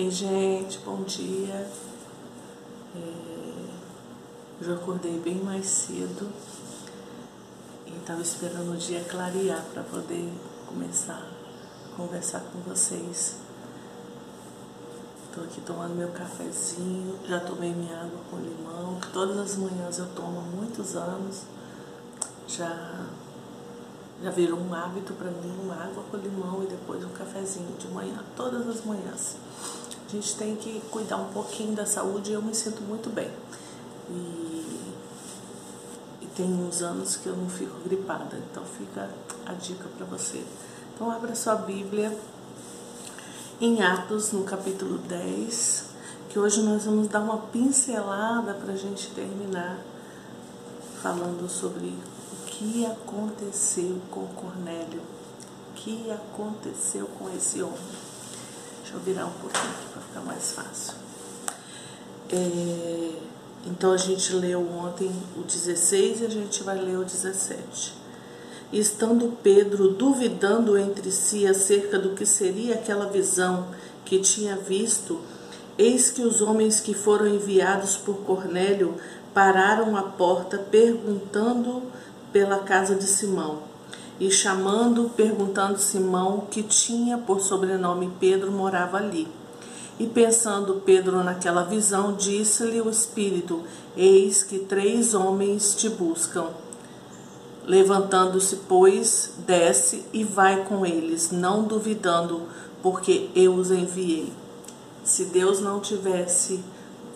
Ei, gente, bom dia. É, eu acordei bem mais cedo e estava esperando o dia clarear para poder começar a conversar com vocês. Estou aqui tomando meu cafezinho, já tomei minha água com limão, que todas as manhãs eu tomo há muitos anos. Já já virou um hábito para mim, uma água com limão e depois um cafezinho de manhã, todas as manhãs. A gente tem que cuidar um pouquinho da saúde e eu me sinto muito bem. E, e tem uns anos que eu não fico gripada, então fica a dica para você. Então abra sua Bíblia em Atos, no capítulo 10, que hoje nós vamos dar uma pincelada para a gente terminar falando sobre que aconteceu com Cornélio? O que aconteceu com esse homem? Deixa eu virar um pouquinho aqui para ficar mais fácil. É, então a gente leu ontem o 16 e a gente vai ler o 17. Estando Pedro duvidando entre si acerca do que seria aquela visão que tinha visto, eis que os homens que foram enviados por Cornélio pararam à porta perguntando pela casa de Simão. E chamando, perguntando Simão, que tinha por sobrenome Pedro, morava ali. E pensando Pedro naquela visão, disse-lhe o Espírito: Eis que três homens te buscam. Levantando-se, pois, desce e vai com eles, não duvidando, porque eu os enviei. Se Deus não tivesse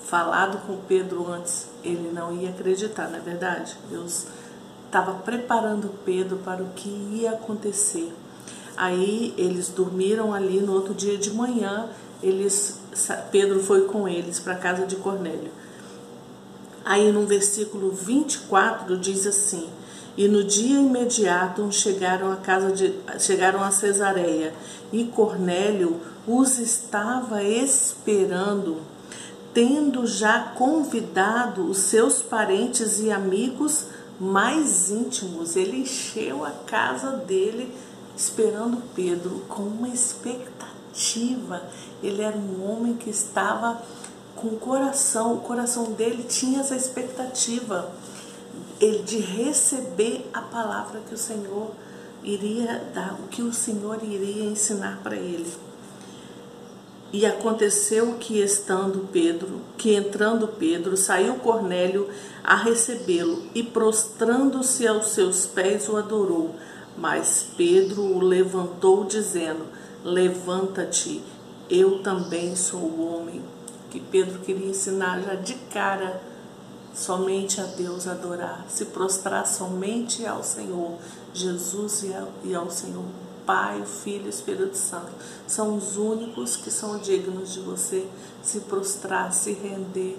falado com Pedro antes, ele não ia acreditar, não é verdade? Deus estava preparando Pedro para o que ia acontecer. Aí eles dormiram ali no outro dia de manhã, eles Pedro foi com eles para a casa de Cornélio. Aí no versículo 24 diz assim: E no dia imediato chegaram a casa de chegaram a Cesareia, e Cornélio os estava esperando, tendo já convidado os seus parentes e amigos mais íntimos. Ele encheu a casa dele esperando Pedro com uma expectativa. Ele era um homem que estava com o coração, o coração dele tinha essa expectativa de receber a palavra que o Senhor iria dar, o que o Senhor iria ensinar para ele. E aconteceu que estando Pedro, que entrando Pedro, saiu Cornélio a recebê-lo e prostrando-se aos seus pés o adorou. Mas Pedro o levantou dizendo: Levanta-te, eu também sou homem. Que Pedro queria ensinar já de cara somente a Deus adorar, se prostrar somente ao Senhor Jesus e ao Senhor Pai, o Filho e o Espírito Santo. São os únicos que são dignos de você se prostrar, se render,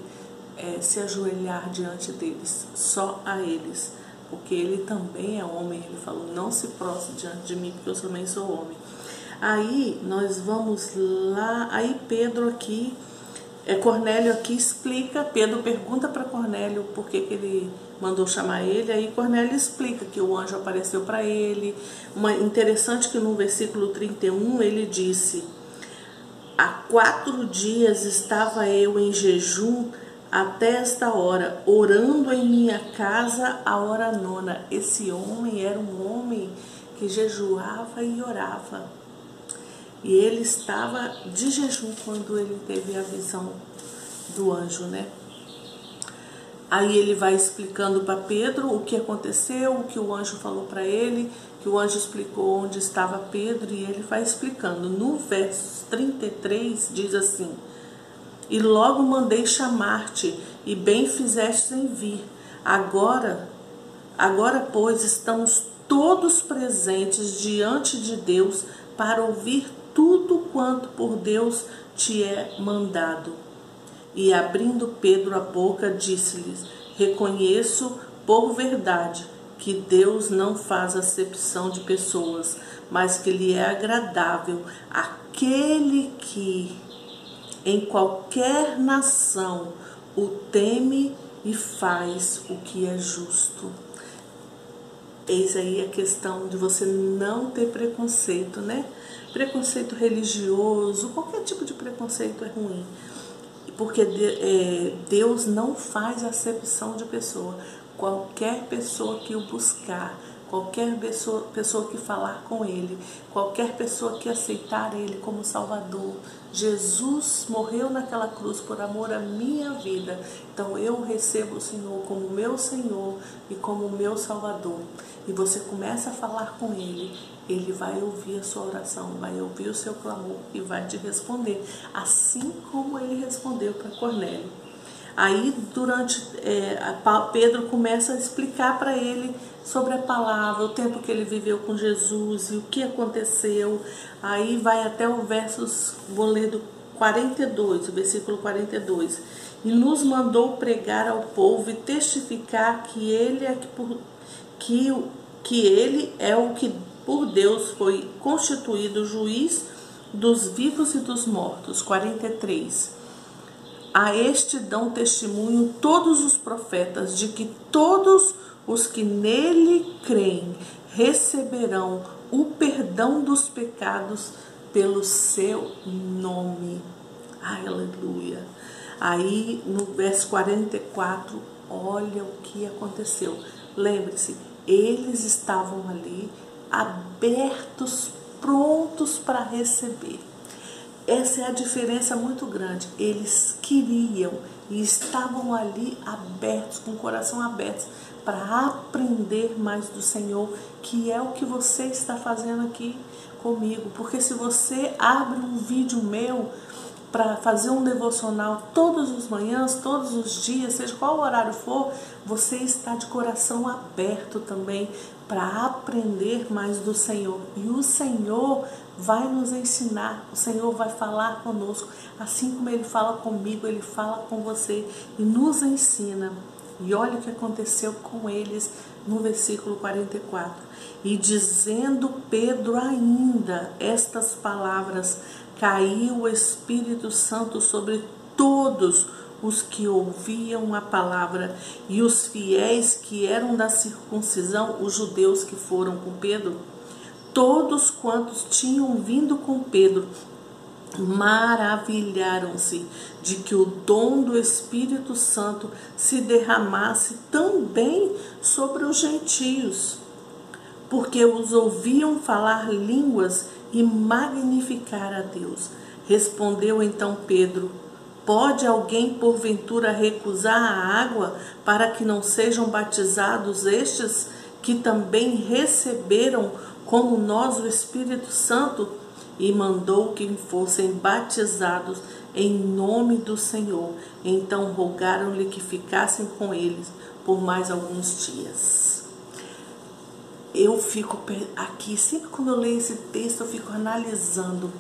é, se ajoelhar diante deles, só a eles. Porque ele também é homem, ele falou: não se prostre diante de mim, porque eu também sou homem. Aí nós vamos lá, aí Pedro aqui é, Cornélio aqui explica, Pedro pergunta para Cornélio por que, que ele mandou chamar ele, aí Cornélio explica que o anjo apareceu para ele. Uma, interessante que no versículo 31 ele disse: Há quatro dias estava eu em jejum até esta hora, orando em minha casa a hora nona. Esse homem era um homem que jejuava e orava. E ele estava de jejum quando ele teve a visão do anjo, né? Aí ele vai explicando para Pedro o que aconteceu, o que o anjo falou para ele, que o anjo explicou onde estava Pedro e ele vai explicando. No verso 33 diz assim: E logo mandei chamar-te, e bem fizeste em vir. Agora, agora pois estamos todos presentes diante de Deus para ouvir tudo quanto por Deus te é mandado. E abrindo Pedro a boca, disse-lhes: Reconheço por verdade que Deus não faz acepção de pessoas, mas que lhe é agradável aquele que em qualquer nação o teme e faz o que é justo. Eis aí a questão de você não ter preconceito, né? Preconceito religioso, qualquer tipo de preconceito é ruim. Porque é, Deus não faz acepção de pessoa. Qualquer pessoa que o buscar, qualquer pessoa, pessoa que falar com Ele, qualquer pessoa que aceitar Ele como Salvador. Jesus morreu naquela cruz por amor à minha vida, então eu recebo o Senhor como meu Senhor e como meu Salvador. E você começa a falar com Ele, Ele vai ouvir a sua oração, vai ouvir o seu clamor e vai te responder, assim como Ele respondeu para Cornélio. Aí, durante é, Pedro começa a explicar para ele sobre a palavra, o tempo que ele viveu com Jesus e o que aconteceu. Aí vai até o versos, vou ler do 42, o versículo 42. E nos mandou pregar ao povo e testificar que ele é que, por, que, que ele é o que por Deus foi constituído juiz dos vivos e dos mortos. 43 a este dão testemunho todos os profetas de que todos os que nele creem receberão o perdão dos pecados pelo seu nome. Aleluia. Aí no verso 44, olha o que aconteceu. Lembre-se, eles estavam ali abertos, prontos para receber. Essa é a diferença muito grande. Eles queriam e estavam ali abertos, com o coração aberto, para aprender mais do Senhor, que é o que você está fazendo aqui comigo. Porque se você abre um vídeo meu para fazer um devocional todos os manhãs, todos os dias, seja qual horário for, você está de coração aberto também para aprender mais do Senhor. E o Senhor vai nos ensinar, o Senhor vai falar conosco, assim como ele fala comigo, ele fala com você e nos ensina. E olha o que aconteceu com eles no versículo 44. E dizendo Pedro ainda estas palavras, caiu o Espírito Santo sobre todos os que ouviam a palavra e os fiéis que eram da circuncisão, os judeus que foram com Pedro Todos quantos tinham vindo com Pedro maravilharam-se de que o dom do Espírito Santo se derramasse também sobre os gentios, porque os ouviam falar línguas e magnificar a Deus. Respondeu então Pedro: Pode alguém porventura recusar a água para que não sejam batizados estes que também receberam como nós o Espírito Santo, e mandou que fossem batizados em nome do Senhor. Então rogaram-lhe que ficassem com eles por mais alguns dias. Eu fico aqui, sempre quando eu leio esse texto, eu fico analisando.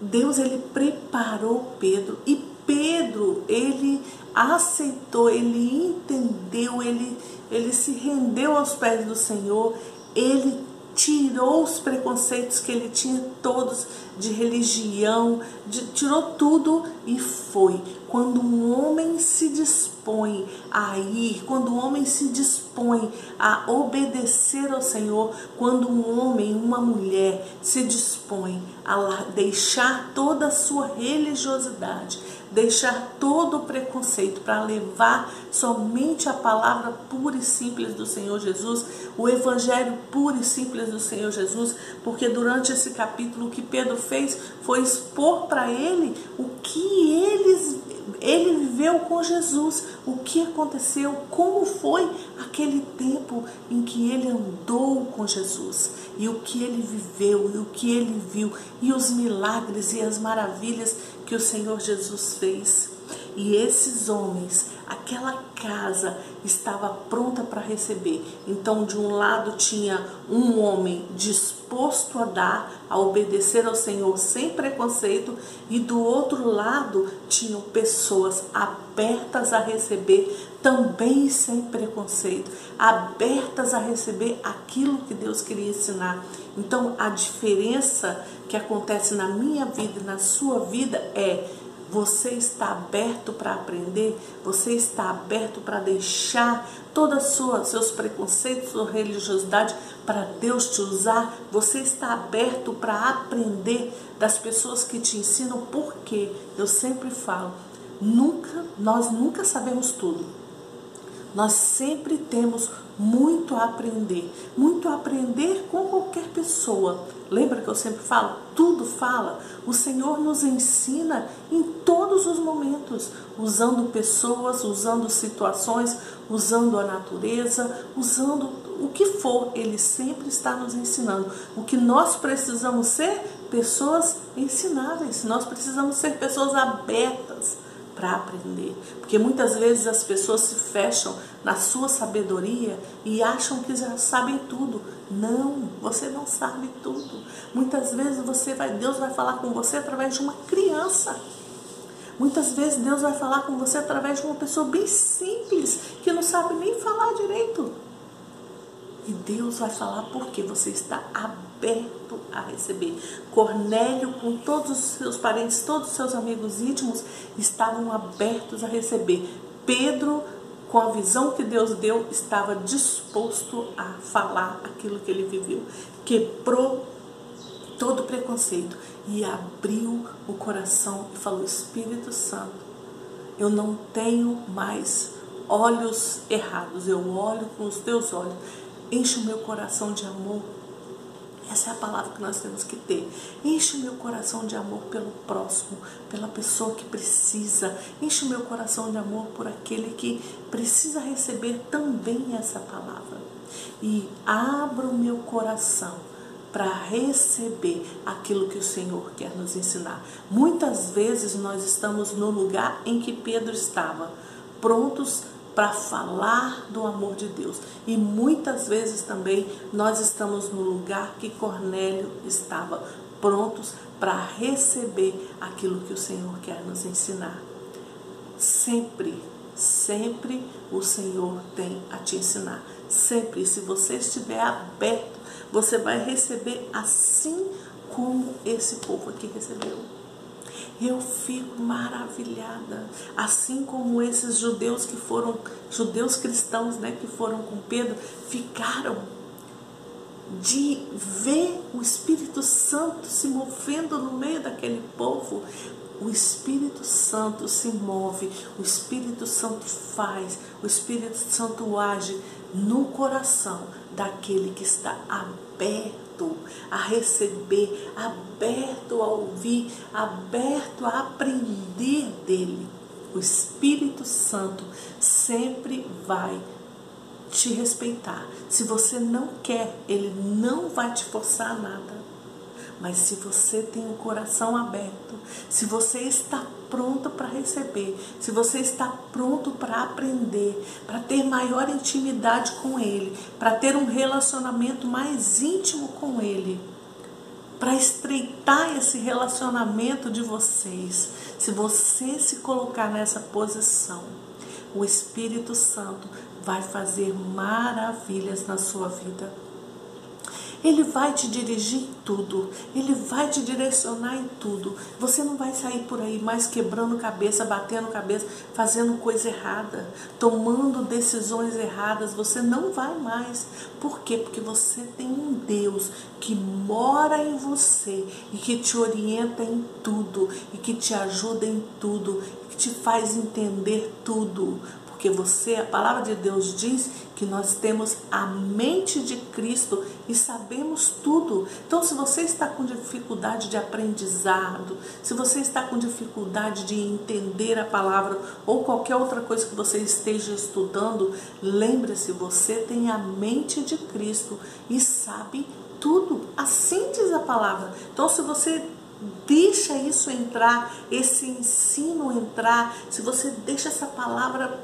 Deus ele preparou Pedro e Pedro ele aceitou, ele entendeu, ele, ele se rendeu aos pés do Senhor, ele tirou os preconceitos que ele tinha todos de religião, de, tirou tudo e foi. Quando um homem se dispõe a ir, quando um homem se dispõe a obedecer ao Senhor, quando um homem, uma mulher se dispõe a deixar toda a sua religiosidade, deixar todo o preconceito para levar somente a palavra pura e simples do Senhor Jesus, o evangelho puro e simples do Senhor Jesus, porque durante esse capítulo o que Pedro fez foi expor para ele o que eles ele viveu com Jesus, o que aconteceu, como foi aquele tempo em que ele andou com Jesus, e o que ele viveu, e o que ele viu, e os milagres e as maravilhas que o Senhor Jesus fez. E esses homens, aquela casa estava pronta para receber. Então, de um lado tinha um homem disposto a dar, a obedecer ao Senhor sem preconceito, e do outro lado tinham pessoas abertas a receber também sem preconceito, abertas a receber aquilo que Deus queria ensinar. Então, a diferença que acontece na minha vida e na sua vida é Você está aberto para aprender? Você está aberto para deixar todos os seus preconceitos, sua religiosidade para Deus te usar? Você está aberto para aprender das pessoas que te ensinam? Porque eu sempre falo, nunca, nós nunca sabemos tudo. Nós sempre temos muito a aprender, muito a aprender com qualquer pessoa. Lembra que eu sempre falo? Tudo fala. O Senhor nos ensina em todos os momentos, usando pessoas, usando situações, usando a natureza, usando o que for, Ele sempre está nos ensinando. O que nós precisamos ser? Pessoas ensináveis. Nós precisamos ser pessoas abertas para aprender. Porque muitas vezes as pessoas se fecham na sua sabedoria e acham que já sabem tudo. Não, você não sabe tudo. Muitas vezes você vai, Deus vai falar com você através de uma criança. Muitas vezes Deus vai falar com você através de uma pessoa bem simples, que não sabe nem falar direito. E Deus vai falar porque você está aberto a receber. Cornélio, com todos os seus parentes, todos os seus amigos íntimos, estavam abertos a receber. Pedro, com a visão que Deus deu, estava disposto a falar aquilo que ele viveu. Quebrou todo preconceito e abriu o coração e falou: Espírito Santo, eu não tenho mais olhos errados, eu olho com os teus olhos Enche o meu coração de amor. Essa é a palavra que nós temos que ter. Enche o meu coração de amor pelo próximo, pela pessoa que precisa. Enche o meu coração de amor por aquele que precisa receber também essa palavra. E abra o meu coração para receber aquilo que o Senhor quer nos ensinar. Muitas vezes nós estamos no lugar em que Pedro estava, prontos para falar do amor de Deus. E muitas vezes também nós estamos no lugar que Cornélio estava, prontos para receber aquilo que o Senhor quer nos ensinar. Sempre, sempre o Senhor tem a te ensinar. Sempre, se você estiver aberto, você vai receber assim como esse povo aqui recebeu. Eu fico maravilhada, assim como esses judeus que foram, judeus cristãos, né, que foram com Pedro, ficaram de ver o Espírito Santo se movendo no meio daquele povo. O Espírito Santo se move, o Espírito Santo faz, o Espírito Santo age no coração daquele que está aberto aberto a receber, aberto a ouvir, aberto a aprender dele. O Espírito Santo sempre vai te respeitar. Se você não quer, ele não vai te forçar a nada. Mas se você tem o coração aberto, se você está pronto para receber, se você está pronto para aprender, para ter maior intimidade com Ele, para ter um relacionamento mais íntimo com Ele, para estreitar esse relacionamento de vocês, se você se colocar nessa posição, o Espírito Santo vai fazer maravilhas na sua vida. Ele vai te dirigir em tudo, ele vai te direcionar em tudo. Você não vai sair por aí mais quebrando cabeça, batendo cabeça, fazendo coisa errada, tomando decisões erradas. Você não vai mais. Por quê? Porque você tem um Deus que mora em você e que te orienta em tudo e que te ajuda em tudo, que te faz entender tudo. Porque você, a palavra de Deus diz que nós temos a mente de Cristo e sabemos tudo. Então, se você está com dificuldade de aprendizado, se você está com dificuldade de entender a palavra ou qualquer outra coisa que você esteja estudando, lembre-se, você tem a mente de Cristo e sabe tudo. Assim diz a palavra. Então, se você deixa isso entrar, esse ensino entrar, se você deixa essa palavra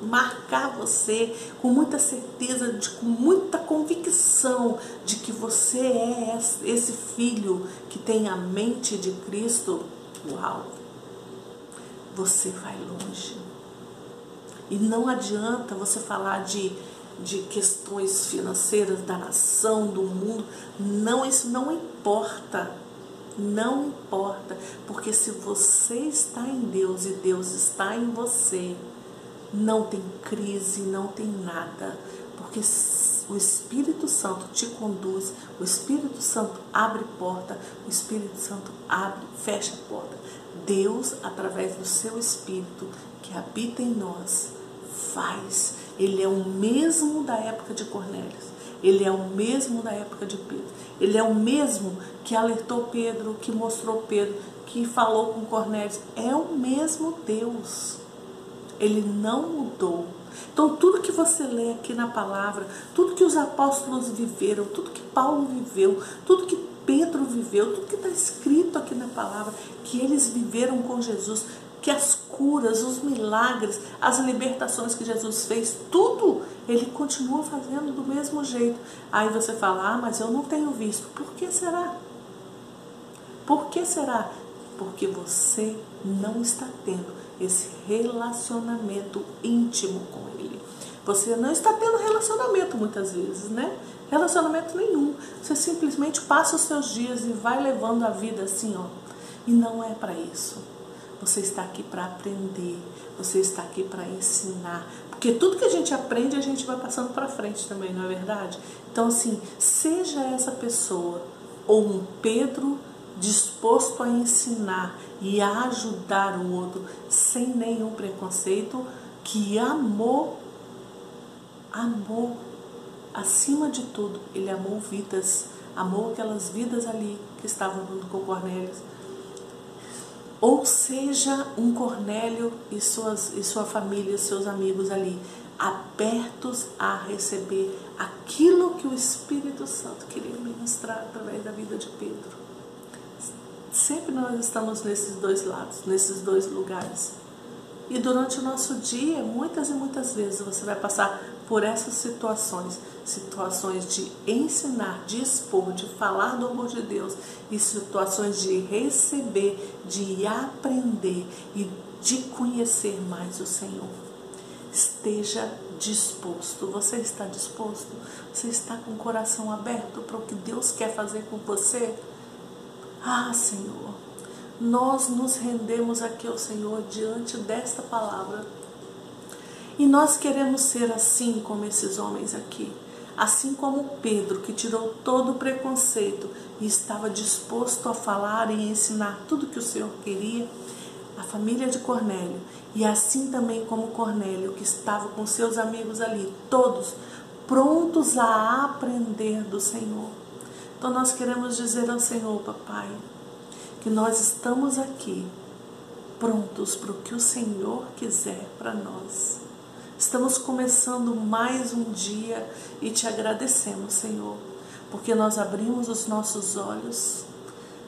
marcar você com muita certeza, de, com muita convicção de que você é esse filho que tem a mente de Cristo, uau, você vai longe. E não adianta você falar de, de questões financeiras da nação, do mundo, não, isso não importa. Não importa, porque Porque se você está em Deus e Deus está em você, não tem crise, não tem nada. Porque o Espírito Santo te conduz, o Espírito Santo abre porta, o Espírito Santo abre, fecha a porta. Deus, através do seu Espírito que habita em nós, faz. Ele é o mesmo da época de Cornélios. Ele é o mesmo da época de Pedro. Ele é o mesmo que alertou Pedro, que mostrou Pedro, que falou com Cornélios. É o mesmo Deus. Ele não mudou. Então, tudo que você lê aqui na palavra, tudo que os apóstolos viveram, tudo que Paulo viveu, tudo que Pedro viveu, tudo que está escrito aqui na palavra, que eles viveram com Jesus, que as curas, os milagres, as libertações que Jesus fez, tudo ele continua fazendo do mesmo jeito. Aí você fala, ah, mas eu não tenho visto. Por que será? Por que será? Porque você não está tendo esse relacionamento íntimo com Ele. Você não está tendo relacionamento muitas vezes, né? Relacionamento nenhum. Você simplesmente passa os seus dias e vai levando a vida assim, ó. E não é para isso. Você está aqui para aprender, você está aqui para ensinar. Porque tudo que a gente aprende, a gente vai passando para frente também, não é verdade? Então, assim, seja essa pessoa ou um Pedro disposto a ensinar e a ajudar o outro sem nenhum preconceito, que amou, amou, acima de tudo, ele amou vidas, amou aquelas vidas ali que estavam junto com Cornélio. Ou seja, um Cornélio e, suas, e sua família, seus amigos ali, abertos a receber aquilo que o Espírito Santo queria ministrar através da vida de Pedro. Sempre nós estamos nesses dois lados, nesses dois lugares. E durante o nosso dia, muitas e muitas vezes você vai passar por essas situações, situações de ensinar, de expor, de falar do amor de Deus e situações de receber, de aprender e de conhecer mais o Senhor. Esteja disposto. Você está disposto? Você está com o coração aberto para o que Deus quer fazer com você? Ah, Senhor, nós nos rendemos aqui ao Senhor diante desta palavra. E nós queremos ser assim como esses homens aqui. Assim como Pedro, que tirou todo o preconceito e estava disposto a falar e ensinar tudo que o Senhor queria, a família de Cornélio, e assim também como Cornélio, que estava com seus amigos ali, todos prontos a aprender do Senhor. Então nós queremos dizer ao Senhor, papai, que nós estamos aqui prontos para o que o Senhor quiser para nós. Estamos começando mais um dia e te agradecemos, Senhor, porque nós abrimos os nossos olhos,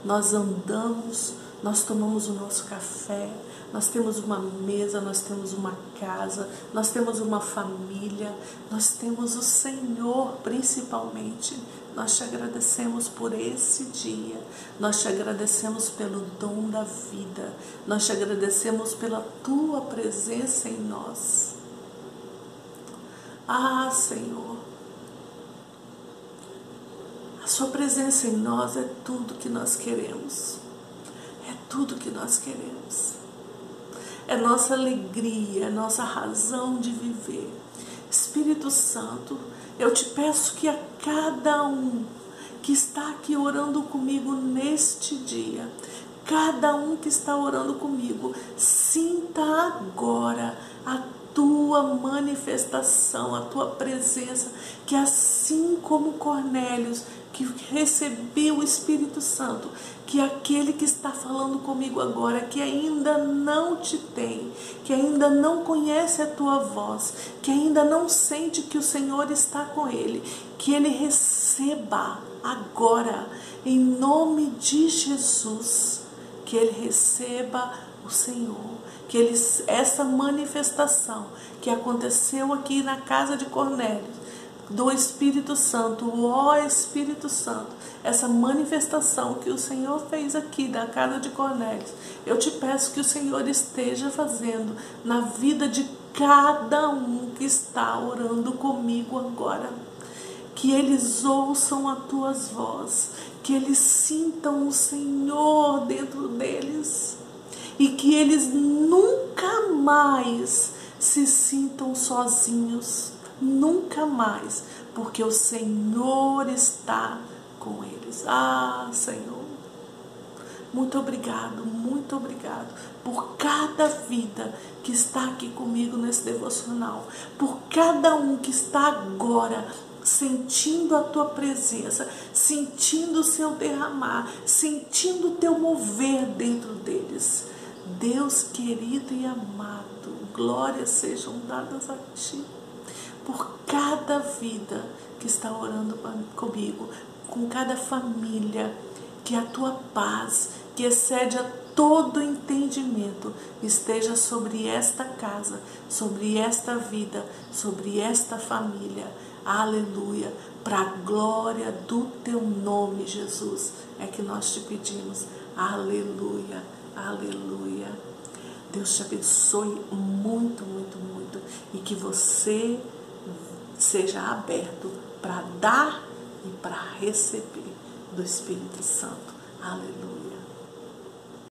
nós andamos, nós tomamos o nosso café, nós temos uma mesa, nós temos uma casa, nós temos uma família, nós temos o Senhor principalmente. Nós te agradecemos por esse dia, nós te agradecemos pelo dom da vida, nós te agradecemos pela tua presença em nós. Ah, Senhor, a Sua presença em nós é tudo que nós queremos, é tudo que nós queremos. É nossa alegria, é nossa razão de viver. Espírito Santo, eu te peço que a cada um que está aqui orando comigo neste dia, cada um que está orando comigo, sinta agora a tua manifestação, a tua presença, que assim como Cornélios que recebeu o Espírito Santo, que aquele que está falando comigo agora, que ainda não te tem, que ainda não conhece a tua voz, que ainda não sente que o Senhor está com ele, que ele receba agora, em nome de Jesus, que ele receba o Senhor, que ele, essa manifestação que aconteceu aqui na casa de Cornélio, do Espírito Santo, ó Espírito Santo, essa manifestação que o Senhor fez aqui na casa de Cornélio, eu te peço que o Senhor esteja fazendo na vida de cada um que está orando comigo agora. Que eles ouçam a tuas vozes, que eles sintam o Senhor dentro deles e que eles nunca mais se sintam sozinhos, nunca mais, porque o Senhor está com eles. Ah, Senhor, muito obrigado, muito obrigado por cada vida que está aqui comigo nesse devocional, por cada um que está agora sentindo a tua presença, sentindo o seu derramar, sentindo o teu mover dentro deles. Deus querido e amado, glórias sejam dadas a ti por cada vida que está orando comigo, com cada família, que a tua paz, que excede a todo entendimento, esteja sobre esta casa, sobre esta vida, sobre esta família. Aleluia. Para a glória do teu nome, Jesus, é que nós te pedimos. Aleluia. Aleluia. Deus te abençoe muito, muito, muito e que você seja aberto para dar e para receber do Espírito Santo. Aleluia.